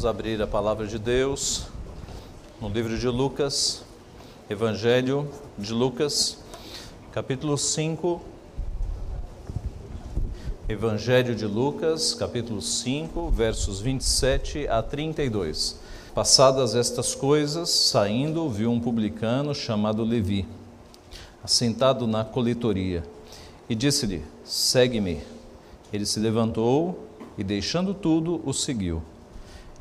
Vamos abrir a palavra de Deus no livro de Lucas, Evangelho de Lucas, capítulo 5. Evangelho de Lucas, capítulo 5, versos 27 a 32. Passadas estas coisas, saindo, viu um publicano chamado Levi, assentado na coletoria, e disse-lhe: Segue-me. Ele se levantou e, deixando tudo, o seguiu.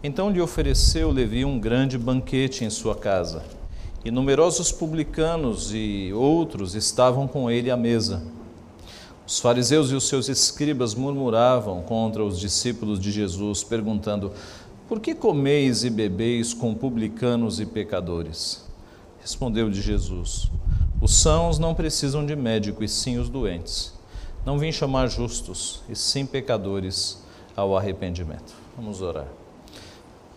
Então lhe ofereceu Levi um grande banquete em sua casa, e numerosos publicanos e outros estavam com ele à mesa. Os fariseus e os seus escribas murmuravam contra os discípulos de Jesus, perguntando: Por que comeis e bebeis com publicanos e pecadores? Respondeu-lhe Jesus: Os sãos não precisam de médico, e sim os doentes. Não vim chamar justos, e sim pecadores ao arrependimento. Vamos orar.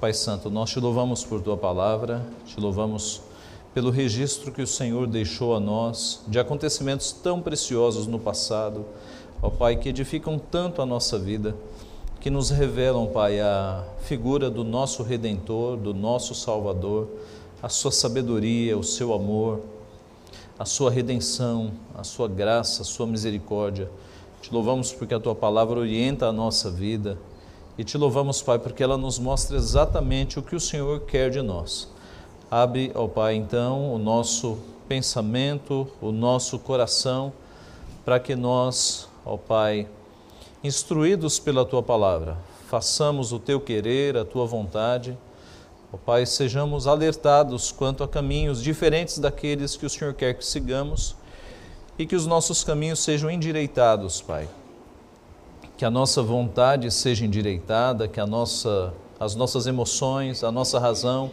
Pai Santo, nós te louvamos por tua palavra, te louvamos pelo registro que o Senhor deixou a nós de acontecimentos tão preciosos no passado, ó Pai, que edificam tanto a nossa vida, que nos revelam, Pai, a figura do nosso Redentor, do nosso Salvador, a sua sabedoria, o seu amor, a sua redenção, a sua graça, a sua misericórdia. Te louvamos porque a tua palavra orienta a nossa vida e te louvamos, Pai, porque ela nos mostra exatamente o que o Senhor quer de nós. Abre, ó Pai, então, o nosso pensamento, o nosso coração, para que nós, ó Pai, instruídos pela tua palavra, façamos o teu querer, a tua vontade. Ó Pai, sejamos alertados quanto a caminhos diferentes daqueles que o Senhor quer que sigamos e que os nossos caminhos sejam endireitados, Pai que a nossa vontade seja endireitada, que a nossa, as nossas emoções, a nossa razão,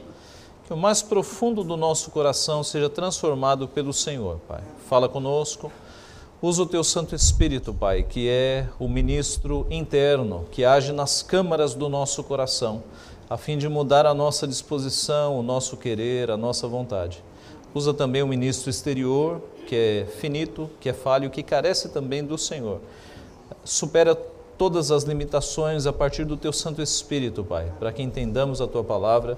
que o mais profundo do nosso coração seja transformado pelo Senhor, Pai. Fala conosco, usa o teu Santo Espírito, Pai, que é o ministro interno, que age nas câmaras do nosso coração, a fim de mudar a nossa disposição, o nosso querer, a nossa vontade. Usa também o ministro exterior, que é finito, que é falho, que carece também do Senhor. Supera todas as limitações a partir do teu Santo Espírito, Pai, para que entendamos a tua palavra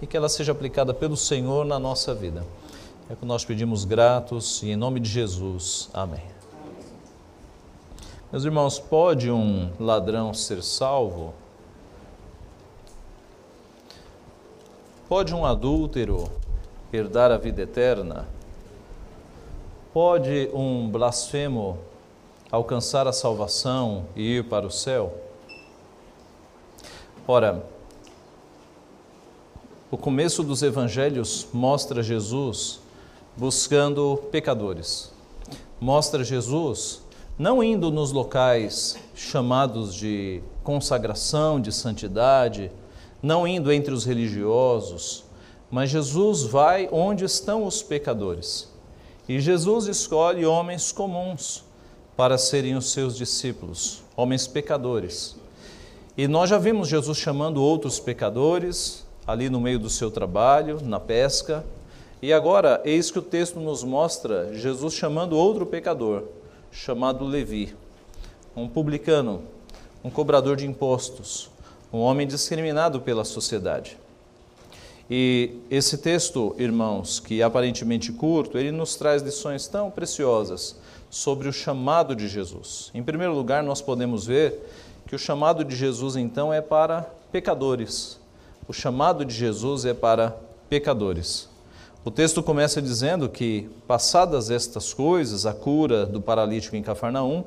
e que ela seja aplicada pelo Senhor na nossa vida. É que nós pedimos gratos e em nome de Jesus. Amém. Meus irmãos, pode um ladrão ser salvo? Pode um adúltero herdar a vida eterna? Pode um blasfemo alcançar a salvação e ir para o céu? Ora, o começo dos evangelhos mostra Jesus buscando pecadores. Mostra Jesus não indo nos locais chamados de consagração, de santidade, não indo entre os religiosos, mas Jesus vai onde estão os pecadores. E Jesus escolhe homens comuns, para serem os seus discípulos, homens pecadores. E nós já vimos Jesus chamando outros pecadores ali no meio do seu trabalho, na pesca. E agora, eis que o texto nos mostra Jesus chamando outro pecador, chamado Levi, um publicano, um cobrador de impostos, um homem discriminado pela sociedade. E esse texto, irmãos, que é aparentemente curto, ele nos traz lições tão preciosas sobre o chamado de Jesus. Em primeiro lugar, nós podemos ver que o chamado de Jesus então é para pecadores. O chamado de Jesus é para pecadores. O texto começa dizendo que, passadas estas coisas, a cura do paralítico em Cafarnaum,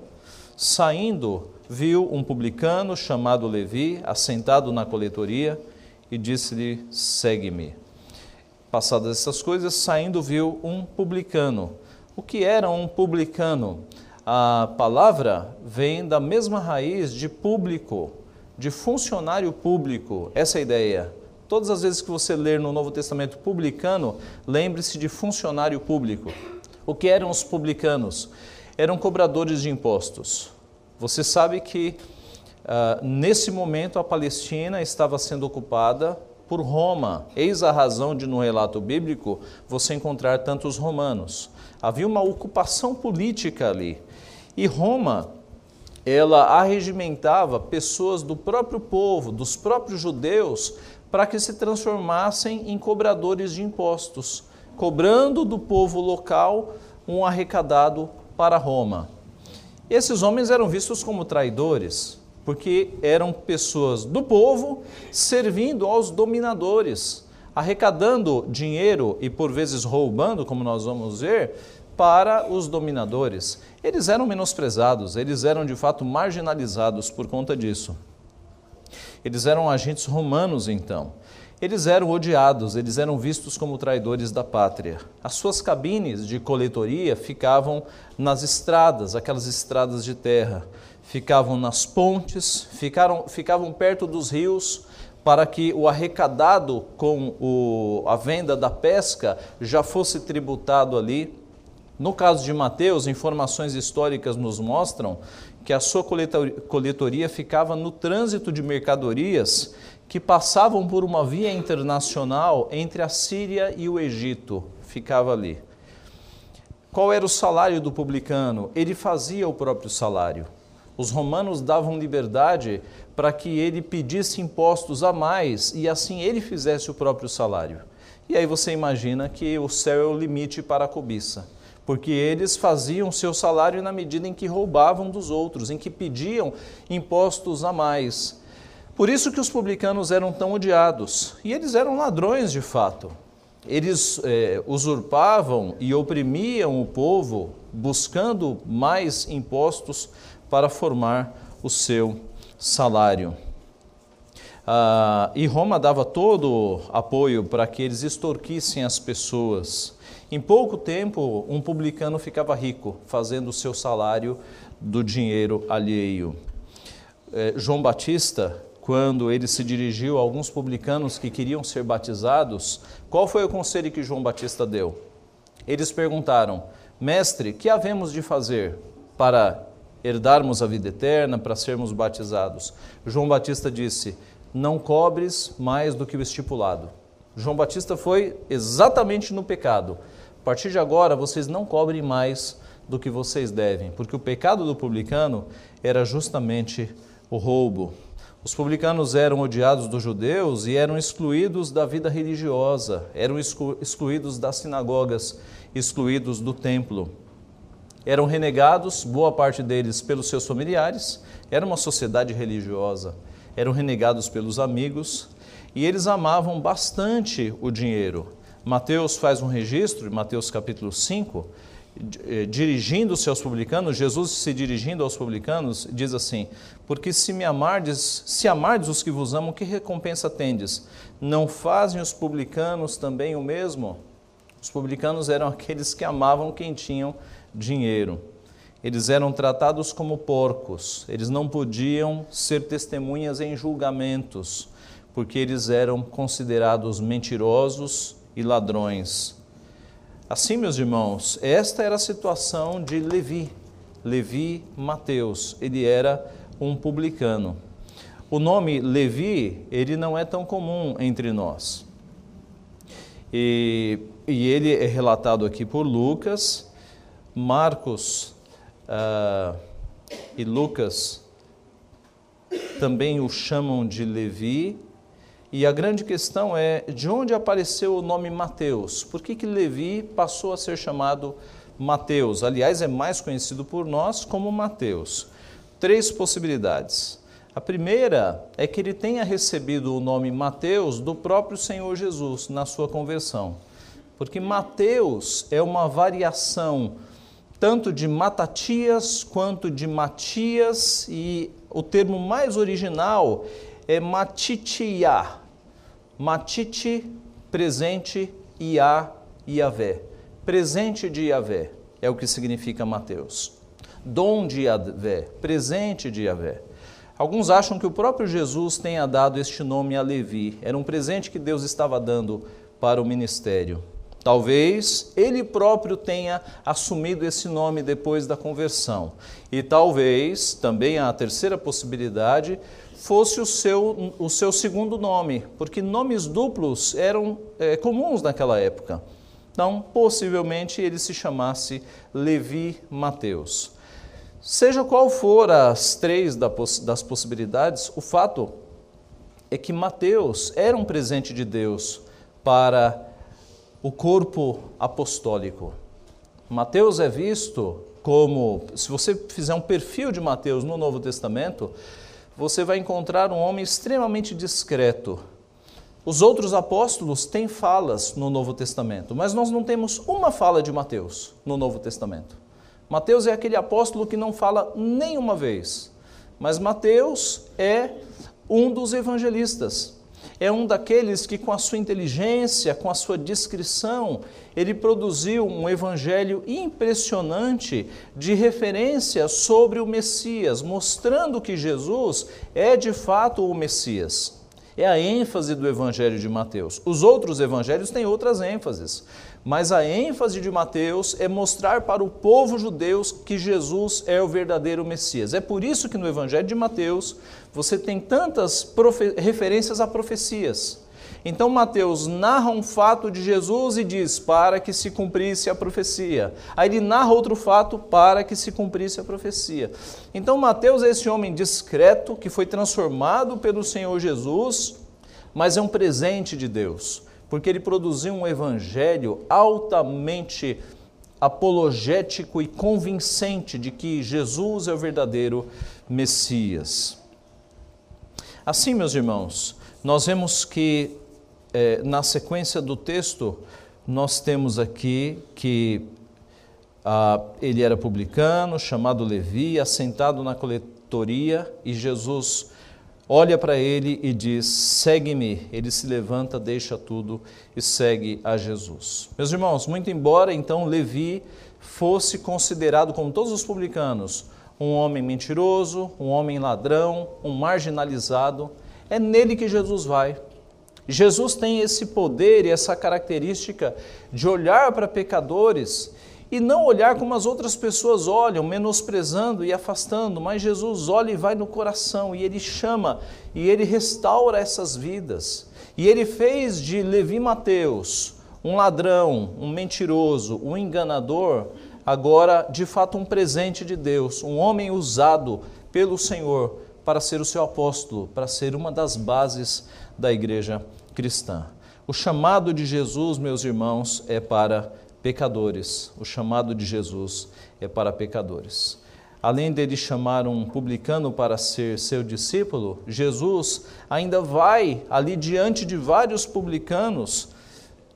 saindo, viu um publicano chamado Levi, assentado na coletoria, e disse-lhe: Segue-me. Passadas estas coisas, saindo, viu um publicano o que era um publicano? A palavra vem da mesma raiz de público, de funcionário público, essa é ideia. Todas as vezes que você ler no Novo Testamento publicano, lembre-se de funcionário público. O que eram os publicanos? Eram cobradores de impostos. Você sabe que uh, nesse momento a Palestina estava sendo ocupada por Roma. Eis a razão de, no relato bíblico, você encontrar tantos romanos. Havia uma ocupação política ali. E Roma, ela arregimentava pessoas do próprio povo, dos próprios judeus, para que se transformassem em cobradores de impostos, cobrando do povo local um arrecadado para Roma. Esses homens eram vistos como traidores, porque eram pessoas do povo servindo aos dominadores, arrecadando dinheiro e por vezes roubando, como nós vamos ver, para os dominadores. Eles eram menosprezados, eles eram de fato marginalizados por conta disso. Eles eram agentes romanos então. Eles eram odiados, eles eram vistos como traidores da pátria. As suas cabines de coletoria ficavam nas estradas, aquelas estradas de terra, ficavam nas pontes, ficaram, ficavam perto dos rios, para que o arrecadado com o, a venda da pesca já fosse tributado ali. No caso de Mateus, informações históricas nos mostram que a sua coletoria ficava no trânsito de mercadorias que passavam por uma via internacional entre a Síria e o Egito, ficava ali. Qual era o salário do publicano? Ele fazia o próprio salário. Os romanos davam liberdade para que ele pedisse impostos a mais e assim ele fizesse o próprio salário. E aí você imagina que o céu é o limite para a cobiça, porque eles faziam seu salário na medida em que roubavam dos outros, em que pediam impostos a mais. Por isso que os publicanos eram tão odiados. E eles eram ladrões de fato. Eles é, usurpavam e oprimiam o povo, buscando mais impostos para formar o seu salário. Ah, e Roma dava todo apoio para que eles extorquissem as pessoas. Em pouco tempo, um publicano ficava rico, fazendo o seu salário do dinheiro alheio. É, João Batista quando ele se dirigiu a alguns publicanos que queriam ser batizados, qual foi o conselho que João Batista deu? Eles perguntaram: Mestre, que havemos de fazer para herdarmos a vida eterna, para sermos batizados? João Batista disse: Não cobres mais do que o estipulado. João Batista foi exatamente no pecado. A partir de agora, vocês não cobrem mais do que vocês devem, porque o pecado do publicano era justamente o roubo. Os publicanos eram odiados dos judeus e eram excluídos da vida religiosa, eram excluídos das sinagogas, excluídos do templo. Eram renegados, boa parte deles, pelos seus familiares, era uma sociedade religiosa, eram renegados pelos amigos e eles amavam bastante o dinheiro. Mateus faz um registro, Mateus capítulo 5, eh, dirigindo-se aos publicanos, Jesus se dirigindo aos publicanos, diz assim: Porque se me amardes, se amardes os que vos amam, que recompensa tendes? Não fazem os publicanos também o mesmo? Os publicanos eram aqueles que amavam quem tinham dinheiro. Eles eram tratados como porcos, eles não podiam ser testemunhas em julgamentos, porque eles eram considerados mentirosos e ladrões. Assim, meus irmãos, esta era a situação de Levi, Levi Mateus, ele era um publicano. O nome Levi, ele não é tão comum entre nós. E, e ele é relatado aqui por Lucas, Marcos uh, e Lucas também o chamam de Levi, e a grande questão é de onde apareceu o nome Mateus? Por que, que Levi passou a ser chamado Mateus? Aliás, é mais conhecido por nós como Mateus. Três possibilidades. A primeira é que ele tenha recebido o nome Mateus do próprio Senhor Jesus na sua conversão. Porque Mateus é uma variação tanto de Matatias quanto de Matias e o termo mais original é Matitia, Matite, presente, Iá, Iavé. Presente de Iavé é o que significa Mateus. Dom de Iavé, presente de Iavé. Alguns acham que o próprio Jesus tenha dado este nome a Levi. Era um presente que Deus estava dando para o ministério. Talvez ele próprio tenha assumido esse nome depois da conversão. E talvez, também a terceira possibilidade, fosse o seu, o seu segundo nome, porque nomes duplos eram é, comuns naquela época. Então, possivelmente ele se chamasse Levi Mateus. Seja qual for as três das possibilidades, o fato é que Mateus era um presente de Deus para o corpo apostólico. Mateus é visto como, se você fizer um perfil de Mateus no Novo Testamento, você vai encontrar um homem extremamente discreto. Os outros apóstolos têm falas no Novo Testamento, mas nós não temos uma fala de Mateus no Novo Testamento. Mateus é aquele apóstolo que não fala nenhuma vez, mas Mateus é um dos evangelistas é um daqueles que, com a sua inteligência, com a sua discrição, ele produziu um evangelho impressionante de referência sobre o Messias, mostrando que Jesus é de fato o Messias. É a ênfase do evangelho de Mateus. Os outros evangelhos têm outras ênfases, mas a ênfase de Mateus é mostrar para o povo judeu que Jesus é o verdadeiro Messias. É por isso que no evangelho de Mateus você tem tantas referências a profecias. Então Mateus narra um fato de Jesus e diz para que se cumprisse a profecia. Aí ele narra outro fato para que se cumprisse a profecia. Então Mateus é esse homem discreto que foi transformado pelo Senhor Jesus, mas é um presente de Deus, porque ele produziu um evangelho altamente apologético e convincente de que Jesus é o verdadeiro Messias. Assim, meus irmãos, nós vemos que é, na sequência do texto, nós temos aqui que ah, ele era publicano, chamado Levi, assentado na coletoria, e Jesus olha para ele e diz: Segue-me. Ele se levanta, deixa tudo e segue a Jesus. Meus irmãos, muito embora então Levi fosse considerado, como todos os publicanos, um homem mentiroso, um homem ladrão, um marginalizado. É nele que Jesus vai. Jesus tem esse poder e essa característica de olhar para pecadores e não olhar como as outras pessoas olham, menosprezando e afastando, mas Jesus olha e vai no coração e ele chama e ele restaura essas vidas. E ele fez de Levi Mateus um ladrão, um mentiroso, um enganador, agora de fato um presente de Deus, um homem usado pelo Senhor para ser o seu apóstolo, para ser uma das bases da igreja cristã. O chamado de Jesus, meus irmãos, é para pecadores. O chamado de Jesus é para pecadores. Além dele chamar um publicano para ser seu discípulo, Jesus ainda vai ali diante de vários publicanos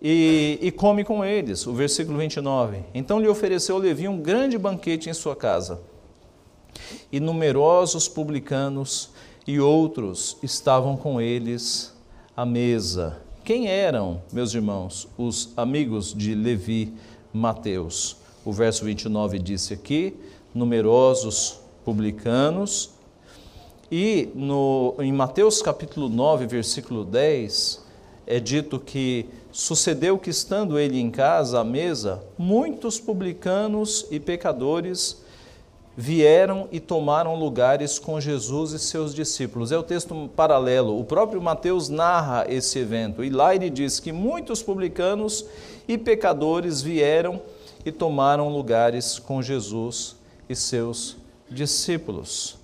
e, e, come com eles. O versículo 29. Então lhe ofereceu Levi um grande banquete em sua casa. E numerosos publicanos e outros estavam com eles à mesa. Quem eram, meus irmãos, os amigos de Levi Mateus? O verso 29 disse aqui: numerosos publicanos. E no, em Mateus capítulo 9, versículo 10, é dito que Sucedeu que, estando ele em casa à mesa, muitos publicanos e pecadores vieram e tomaram lugares com Jesus e seus discípulos. É o texto paralelo. O próprio Mateus narra esse evento e lá ele diz que muitos publicanos e pecadores vieram e tomaram lugares com Jesus e seus discípulos.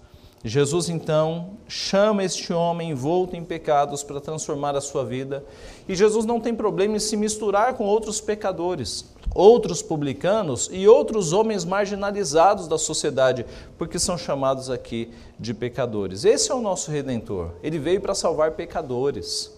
Jesus então chama este homem envolto em pecados para transformar a sua vida, e Jesus não tem problema em se misturar com outros pecadores, outros publicanos e outros homens marginalizados da sociedade, porque são chamados aqui de pecadores. Esse é o nosso redentor. Ele veio para salvar pecadores.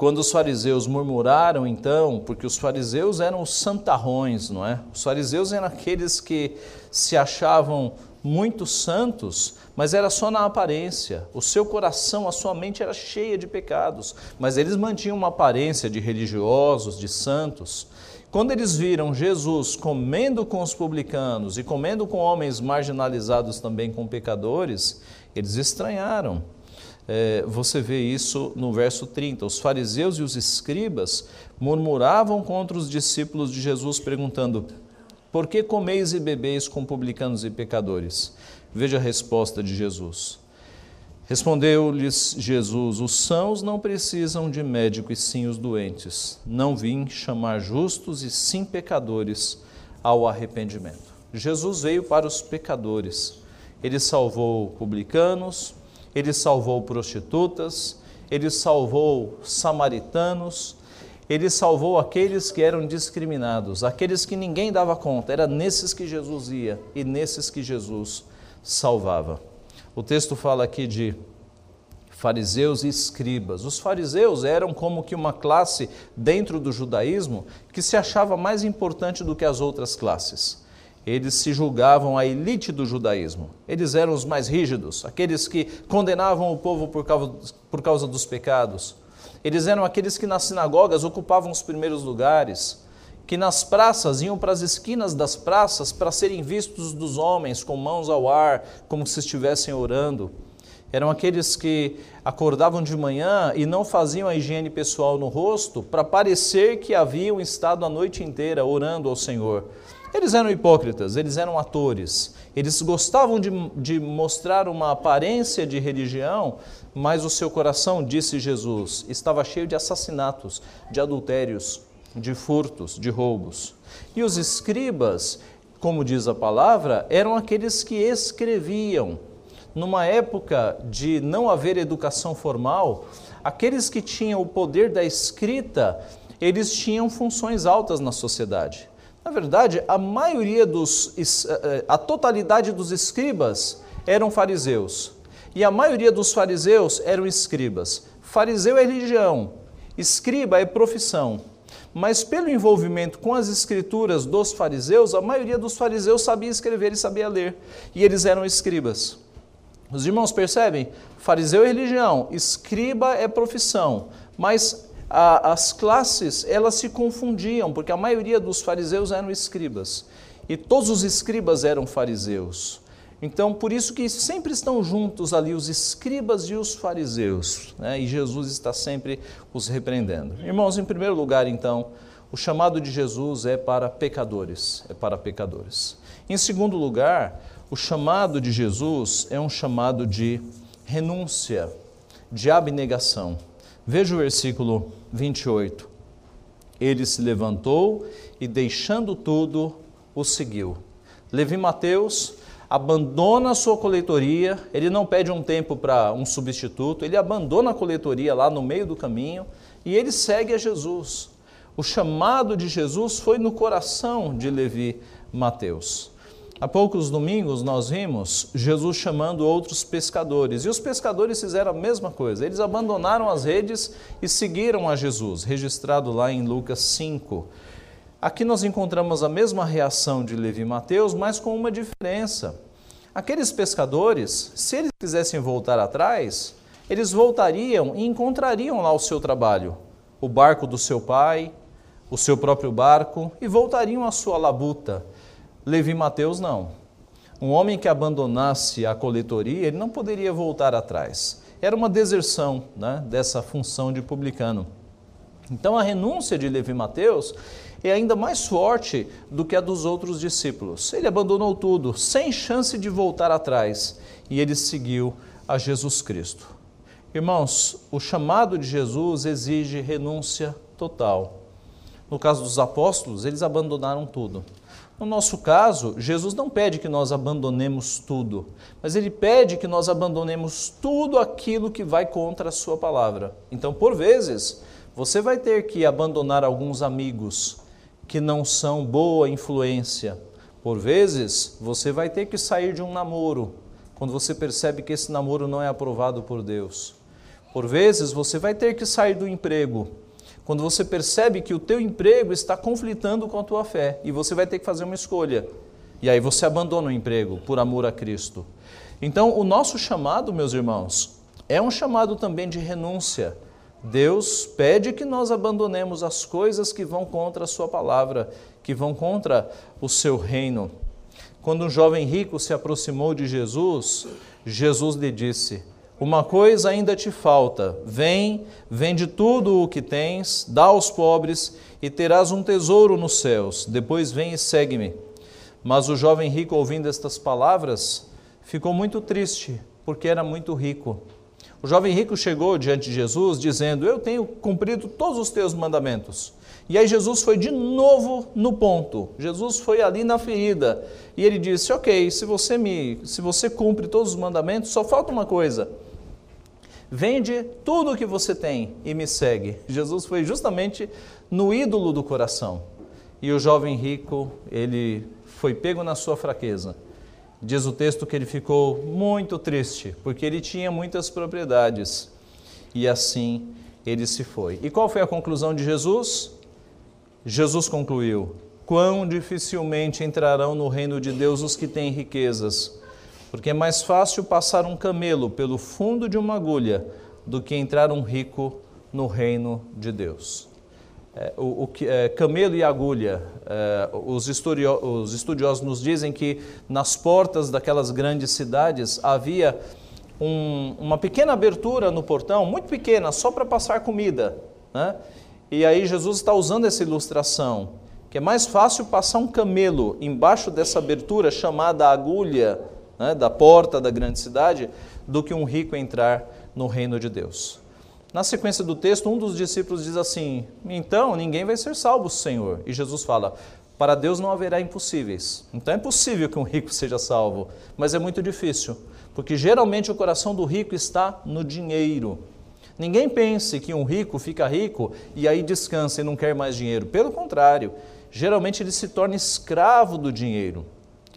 Quando os fariseus murmuraram, então, porque os fariseus eram os santarrões, não é? Os fariseus eram aqueles que se achavam muito santos, mas era só na aparência. O seu coração, a sua mente era cheia de pecados, mas eles mantinham uma aparência de religiosos, de santos. Quando eles viram Jesus comendo com os publicanos e comendo com homens marginalizados também com pecadores, eles estranharam. É, você vê isso no verso 30. Os fariseus e os escribas murmuravam contra os discípulos de Jesus, perguntando: por que comeis e bebeis com publicanos e pecadores? Veja a resposta de Jesus. Respondeu-lhes Jesus: Os sãos não precisam de médico, e sim os doentes. Não vim chamar justos, e sim pecadores ao arrependimento. Jesus veio para os pecadores. Ele salvou publicanos ele salvou prostitutas, ele salvou samaritanos, ele salvou aqueles que eram discriminados, aqueles que ninguém dava conta. Era nesses que Jesus ia e nesses que Jesus salvava. O texto fala aqui de fariseus e escribas. Os fariseus eram como que uma classe dentro do judaísmo que se achava mais importante do que as outras classes. Eles se julgavam a elite do judaísmo. Eles eram os mais rígidos, aqueles que condenavam o povo por causa, por causa dos pecados. Eles eram aqueles que nas sinagogas ocupavam os primeiros lugares, que nas praças iam para as esquinas das praças para serem vistos dos homens com mãos ao ar, como se estivessem orando. Eram aqueles que acordavam de manhã e não faziam a higiene pessoal no rosto para parecer que haviam estado a noite inteira orando ao Senhor. Eles eram hipócritas, eles eram atores, eles gostavam de, de, mostrar uma aparência de religião, mas o seu coração, disse Jesus, estava cheio de assassinatos, de adultérios, de furtos, de roubos. E os escribas, como diz a palavra, eram aqueles que escreviam. Numa época de não haver educação formal, aqueles que tinham o poder da escrita, eles tinham funções altas na sociedade. Na verdade, a maioria dos, eh, eh, a totalidade dos escribas eram fariseus. E a maioria dos fariseus eram escribas. Fariseu é religião, escriba é profissão. Mas pelo envolvimento com as escrituras dos fariseus, a maioria dos fariseus sabia escrever e sabia ler. E eles eram escribas. Os irmãos percebem? Fariseu é religião, escriba é profissão. Mas a, as classes elas se confundiam, porque a maioria dos fariseus eram escribas e todos os escribas eram fariseus. Então, por isso que sempre estão juntos ali os escribas e os fariseus, né? e Jesus está sempre os repreendendo. Irmãos, em primeiro lugar, então, o chamado de Jesus é para pecadores, é para pecadores. Em segundo lugar, o chamado de Jesus é um chamado de renúncia, de abnegação. Veja o versículo 28. Ele se levantou e, deixando tudo, o seguiu. Levi Mateus abandona a sua coletoria, ele não pede um tempo para um substituto, ele abandona a coletoria lá no meio do caminho e ele segue a Jesus. O chamado de Jesus foi no coração de Levi Mateus. Há poucos domingos nós vimos Jesus chamando outros pescadores, e os pescadores fizeram a mesma coisa. Eles abandonaram as redes e seguiram a Jesus, registrado lá em Lucas 5. Aqui nós encontramos a mesma reação de Levi e Mateus, mas com uma diferença. Aqueles pescadores, se eles quisessem voltar atrás, eles voltariam e encontrariam lá o seu trabalho, o barco do seu pai, o seu próprio barco, e voltariam à sua labuta Levi Mateus não. Um homem que abandonasse a coletoria, ele não poderia voltar atrás. Era uma deserção né, dessa função de publicano. Então a renúncia de Levi Mateus é ainda mais forte do que a dos outros discípulos. Ele abandonou tudo, sem chance de voltar atrás, e ele seguiu a Jesus Cristo. Irmãos, o chamado de Jesus exige renúncia total. No caso dos apóstolos, eles abandonaram tudo. No nosso caso, Jesus não pede que nós abandonemos tudo, mas ele pede que nós abandonemos tudo aquilo que vai contra a sua palavra. Então, por vezes, você vai ter que abandonar alguns amigos que não são boa influência. Por vezes, você vai ter que sair de um namoro quando você percebe que esse namoro não é aprovado por Deus. Por vezes, você vai ter que sair do emprego quando você percebe que o teu emprego está conflitando com a tua fé e você vai ter que fazer uma escolha. E aí você abandona o emprego por amor a Cristo. Então, o nosso chamado, meus irmãos, é um chamado também de renúncia. Deus pede que nós abandonemos as coisas que vão contra a sua palavra, que vão contra o seu reino. Quando um jovem rico se aproximou de Jesus, Jesus lhe disse: uma coisa ainda te falta: vem, vende tudo o que tens, dá aos pobres e terás um tesouro nos céus. Depois vem e segue-me. Mas o jovem rico, ouvindo estas palavras, ficou muito triste, porque era muito rico. O jovem rico chegou diante de Jesus dizendo: Eu tenho cumprido todos os teus mandamentos. E aí Jesus foi de novo no ponto. Jesus foi ali na ferida. E ele disse: Ok, se você me, se você cumpre todos os mandamentos, só falta uma coisa Vende tudo o que você tem e me segue. Jesus foi justamente no ídolo do coração. E o jovem rico, ele foi pego na sua fraqueza. Diz o texto que ele ficou muito triste, porque ele tinha muitas propriedades. E assim ele se foi. E qual foi a conclusão de Jesus? Jesus concluiu: Quão dificilmente entrarão no reino de Deus os que têm riquezas, porque é mais fácil passar um camelo pelo fundo de uma agulha do que entrar um rico no reino de Deus. É, o, o é, camelo e agulha, é, os, os estudiosos nos dizem que nas portas daquelas grandes cidades havia um, uma pequena abertura no portão, muito pequena, só para passar comida. Né? E aí Jesus está usando essa ilustração, que é mais fácil passar um camelo embaixo dessa abertura chamada agulha né, da porta da grande cidade, do que um rico entrar no reino de Deus. Na sequência do texto, um dos discípulos diz assim: Então ninguém vai ser salvo, Senhor. E Jesus fala: Para Deus não haverá impossíveis. Então é possível que um rico seja salvo, mas é muito difícil. Porque geralmente o coração do rico está no dinheiro. Ninguém pense que um rico fica rico e aí descansa e não quer mais dinheiro. Pelo contrário, geralmente ele se torna escravo do dinheiro.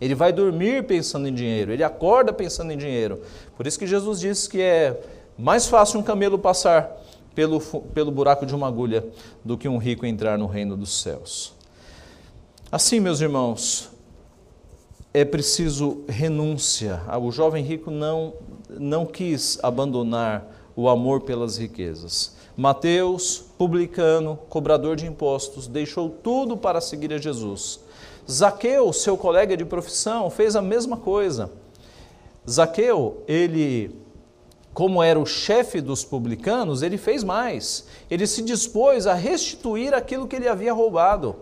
Ele vai dormir pensando em dinheiro, ele acorda pensando em dinheiro. Por isso que Jesus disse que é mais fácil um camelo passar pelo, pelo buraco de uma agulha do que um rico entrar no reino dos céus. Assim, meus irmãos, é preciso renúncia. Ah, o jovem rico não, não quis abandonar o amor pelas riquezas. Mateus, publicano, cobrador de impostos, deixou tudo para seguir a Jesus. Zaqueu, seu colega de profissão, fez a mesma coisa. Zaqueu, ele, como era o chefe dos publicanos, ele fez mais. Ele se dispôs a restituir aquilo que ele havia roubado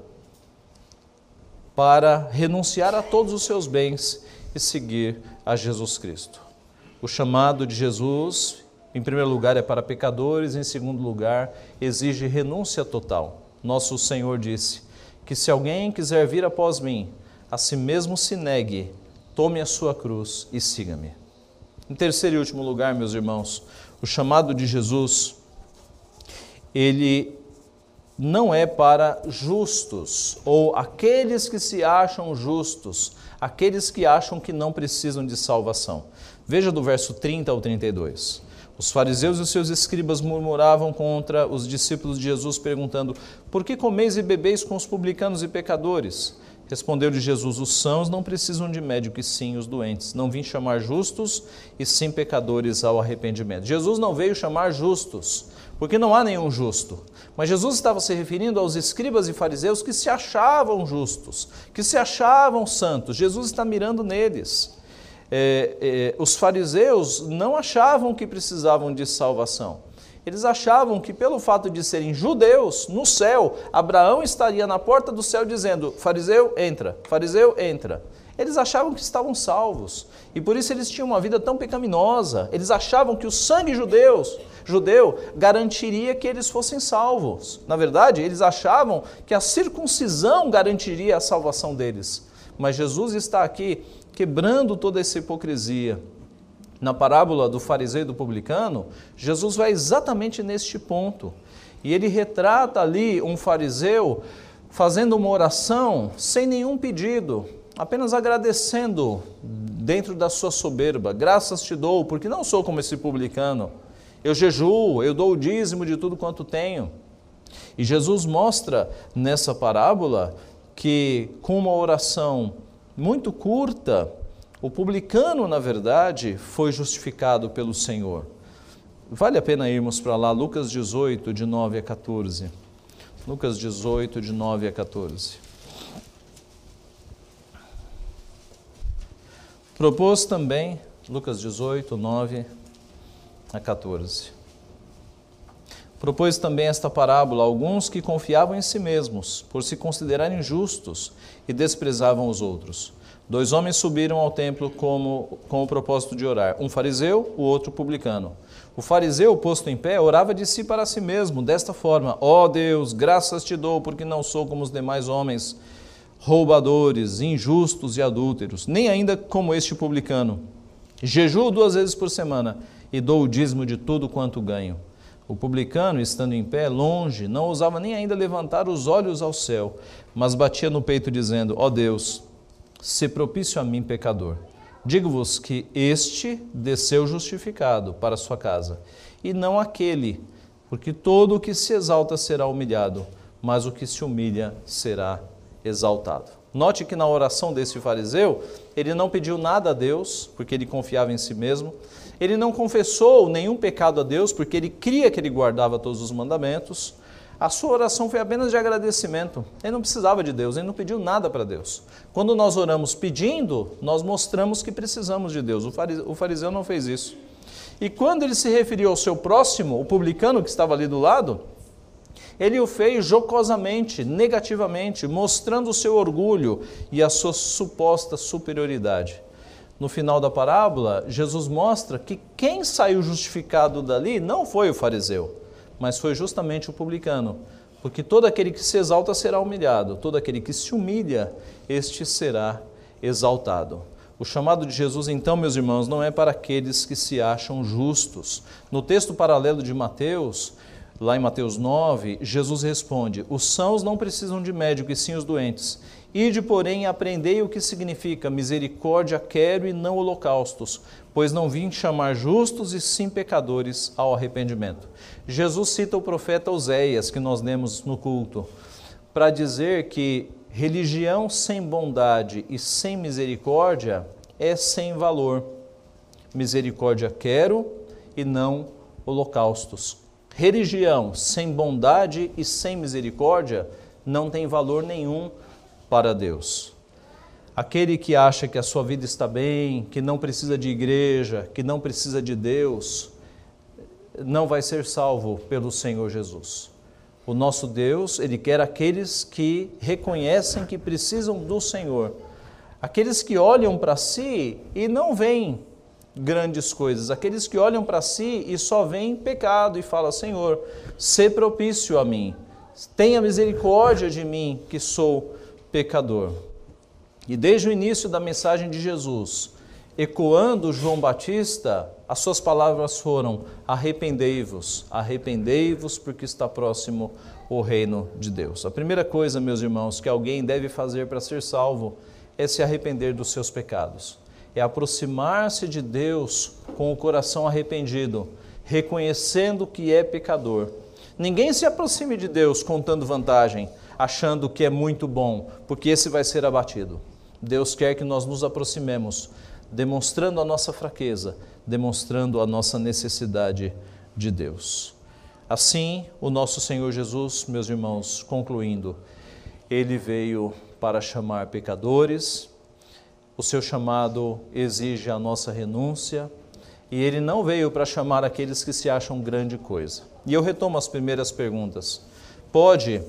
para renunciar a todos os seus bens e seguir a Jesus Cristo. O chamado de Jesus, em primeiro lugar, é para pecadores, em segundo lugar, exige renúncia total. Nosso Senhor disse que se alguém quiser vir após mim, a si mesmo se negue, tome a sua cruz e siga-me. Em terceiro e último lugar, meus irmãos, o chamado de Jesus, ele não é para justos ou aqueles que se acham justos, aqueles que acham que não precisam de salvação. Veja do verso 30 ao 32. Os fariseus e os seus escribas murmuravam contra os discípulos de Jesus, perguntando: Por que comeis e bebeis com os publicanos e pecadores? Respondeu-lhe Jesus: Os sãos não precisam de médico, e sim os doentes. Não vim chamar justos, e sim pecadores ao arrependimento. Jesus não veio chamar justos, porque não há nenhum justo. Mas Jesus estava se referindo aos escribas e fariseus que se achavam justos, que se achavam santos. Jesus está mirando neles. É, é, os fariseus não achavam que precisavam de salvação. Eles achavam que, pelo fato de serem judeus, no céu, Abraão estaria na porta do céu dizendo: Fariseu, entra, fariseu, entra. Eles achavam que estavam salvos e por isso eles tinham uma vida tão pecaminosa. Eles achavam que o sangue judeus, judeu garantiria que eles fossem salvos. Na verdade, eles achavam que a circuncisão garantiria a salvação deles. Mas Jesus está aqui quebrando toda essa hipocrisia. Na parábola do fariseu e do publicano, Jesus vai exatamente neste ponto. E ele retrata ali um fariseu fazendo uma oração sem nenhum pedido, apenas agradecendo dentro da sua soberba. Graças te dou, porque não sou como esse publicano. Eu jejuo, eu dou o dízimo de tudo quanto tenho. E Jesus mostra nessa parábola que com uma oração muito curta, o publicano, na verdade, foi justificado pelo Senhor. Vale a pena irmos para lá, Lucas 18, de 9 a 14. Lucas 18, de 9 a 14. Propôs também, Lucas 18, 9 a 14. Propôs também esta parábola a alguns que confiavam em si mesmos, por se considerarem justos, e desprezavam os outros. Dois homens subiram ao templo como, com o propósito de orar, um fariseu, o outro publicano. O fariseu, posto em pé, orava de si para si mesmo, desta forma: Ó oh Deus, graças te dou, porque não sou como os demais homens, roubadores, injustos e adúlteros, nem ainda como este publicano. Jejuo duas vezes por semana e dou o dízimo de tudo quanto ganho. O publicano, estando em pé, longe, não ousava nem ainda levantar os olhos ao céu, mas batia no peito, dizendo: Ó oh Deus, se propício a mim, pecador. Digo-vos que este desceu justificado para sua casa, e não aquele, porque todo o que se exalta será humilhado, mas o que se humilha será exaltado. Note que na oração desse fariseu, ele não pediu nada a Deus, porque ele confiava em si mesmo, ele não confessou nenhum pecado a Deus, porque ele cria que ele guardava todos os mandamentos. A sua oração foi apenas de agradecimento. Ele não precisava de Deus, ele não pediu nada para Deus. Quando nós oramos pedindo, nós mostramos que precisamos de Deus. O fariseu não fez isso. E quando ele se referiu ao seu próximo, o publicano que estava ali do lado, ele o fez jocosamente, negativamente, mostrando o seu orgulho e a sua suposta superioridade. No final da parábola, Jesus mostra que quem saiu justificado dali não foi o fariseu, mas foi justamente o publicano. Porque todo aquele que se exalta será humilhado, todo aquele que se humilha, este será exaltado. O chamado de Jesus, então, meus irmãos, não é para aqueles que se acham justos. No texto paralelo de Mateus, Lá em Mateus 9, Jesus responde: Os sãos não precisam de médico, e sim os doentes. Ide, porém, aprendei o que significa misericórdia quero e não holocaustos, pois não vim chamar justos e sim pecadores ao arrependimento. Jesus cita o profeta Oséias, que nós lemos no culto, para dizer que religião sem bondade e sem misericórdia é sem valor. Misericórdia quero e não holocaustos. Religião sem bondade e sem misericórdia não tem valor nenhum para Deus. Aquele que acha que a sua vida está bem, que não precisa de igreja, que não precisa de Deus, não vai ser salvo pelo Senhor Jesus. O nosso Deus, Ele quer aqueles que reconhecem que precisam do Senhor, aqueles que olham para si e não veem grandes coisas. Aqueles que olham para si e só veem pecado e falam: Senhor, sê propício a mim, tenha misericórdia de mim, que sou pecador. E desde o início da mensagem de Jesus, ecoando João Batista, as suas palavras foram: arrependei-vos, arrependei-vos, porque está próximo o reino de Deus. A primeira coisa, meus irmãos, que alguém deve fazer para ser salvo é se arrepender dos seus pecados é aproximar-se de Deus com o coração arrependido, reconhecendo que é pecador. Ninguém se aproxime de Deus contando vantagem, achando que é muito bom, porque esse vai ser abatido. Deus quer que nós nos aproximemos, demonstrando a nossa fraqueza, demonstrando a nossa necessidade de Deus. Assim, o nosso Senhor Jesus, meus irmãos, concluindo, ele veio para chamar pecadores, o seu chamado exige a nossa renúncia e ele não veio para chamar aqueles que se acham grande coisa. E eu retomo as primeiras perguntas. Pode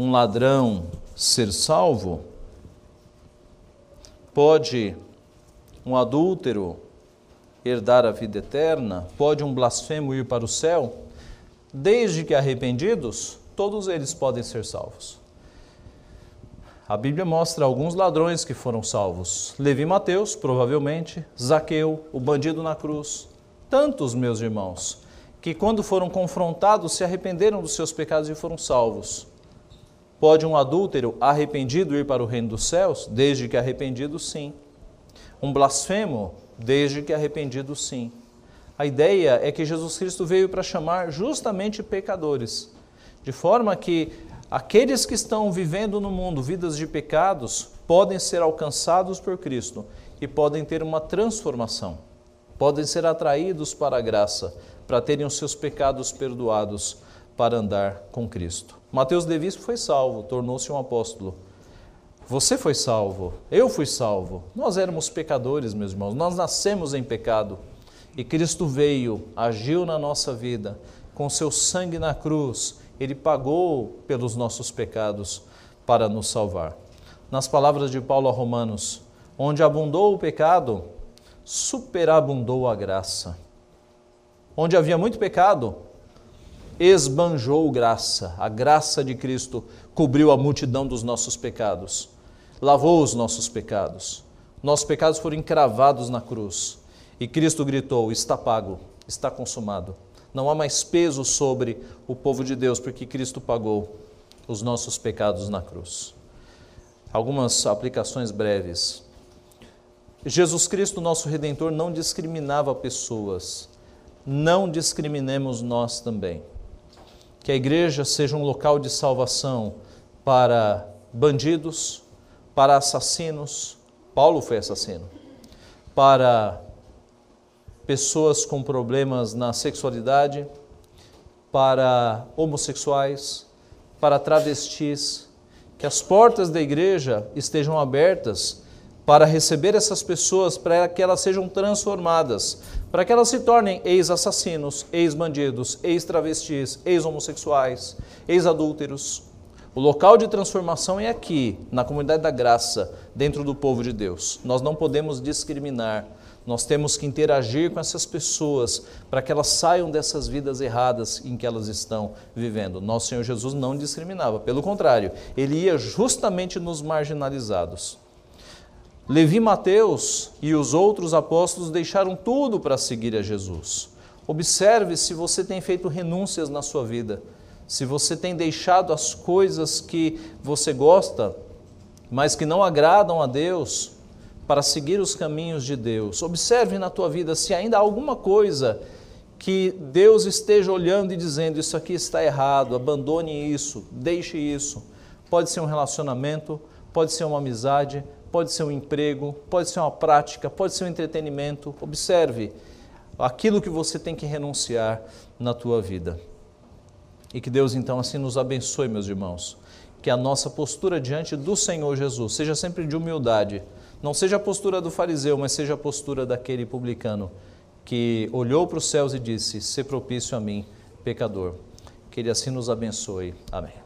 um ladrão ser salvo? Pode um adúltero herdar a vida eterna? Pode um blasfemo ir para o céu? Desde que arrependidos, todos eles podem ser salvos. A Bíblia mostra alguns ladrões que foram salvos. Levi Mateus, provavelmente, Zaqueu, o bandido na cruz. Tantos, meus irmãos, que quando foram confrontados se arrependeram dos seus pecados e foram salvos. Pode um adúltero arrependido ir para o reino dos céus? Desde que arrependido, sim. Um blasfemo? Desde que arrependido, sim. A ideia é que Jesus Cristo veio para chamar justamente pecadores, de forma que Aqueles que estão vivendo no mundo vidas de pecados podem ser alcançados por Cristo e podem ter uma transformação, podem ser atraídos para a graça, para terem os seus pecados perdoados, para andar com Cristo. Mateus Devis foi salvo, tornou-se um apóstolo. Você foi salvo, eu fui salvo. Nós éramos pecadores, meus irmãos, nós nascemos em pecado e Cristo veio, agiu na nossa vida, com seu sangue na cruz ele pagou pelos nossos pecados para nos salvar. Nas palavras de Paulo a Romanos, onde abundou o pecado, superabundou a graça. Onde havia muito pecado, esbanjou graça. A graça de Cristo cobriu a multidão dos nossos pecados, lavou os nossos pecados. Nossos pecados foram encravados na cruz. E Cristo gritou: Está pago, está consumado. Não há mais peso sobre o povo de Deus, porque Cristo pagou os nossos pecados na cruz. Algumas aplicações breves. Jesus Cristo, nosso redentor, não discriminava pessoas. Não discriminemos nós também. Que a igreja seja um local de salvação para bandidos, para assassinos. Paulo foi assassino. Para pessoas com problemas na sexualidade, para homossexuais, para travestis, que as portas da igreja estejam abertas para receber essas pessoas, para que elas sejam transformadas, para que elas se tornem ex-assassinos, ex-bandidos, ex-travestis, ex-homossexuais, ex-adúlteros. O local de transformação é aqui, na comunidade da graça, dentro do povo de Deus. Nós não podemos discriminar nós temos que interagir com essas pessoas para que elas saiam dessas vidas erradas em que elas estão vivendo. Nosso Senhor Jesus não discriminava, pelo contrário, ele ia justamente nos marginalizados. Levi Mateus e os outros apóstolos deixaram tudo para seguir a Jesus. Observe se você tem feito renúncias na sua vida, se você tem deixado as coisas que você gosta, mas que não agradam a Deus, para seguir os caminhos de Deus. Observe na tua vida se ainda há alguma coisa que Deus esteja olhando e dizendo: Isso aqui está errado, abandone isso, deixe isso. Pode ser um relacionamento, pode ser uma amizade, pode ser um emprego, pode ser uma prática, pode ser um entretenimento. Observe aquilo que você tem que renunciar na tua vida. E que Deus então assim nos abençoe, meus irmãos. Que a nossa postura diante do Senhor Jesus seja sempre de humildade não seja a postura do fariseu, mas seja a postura daquele publicano que olhou para os céus e disse: Se propício a mim, pecador. Que ele assim nos abençoe. Amém.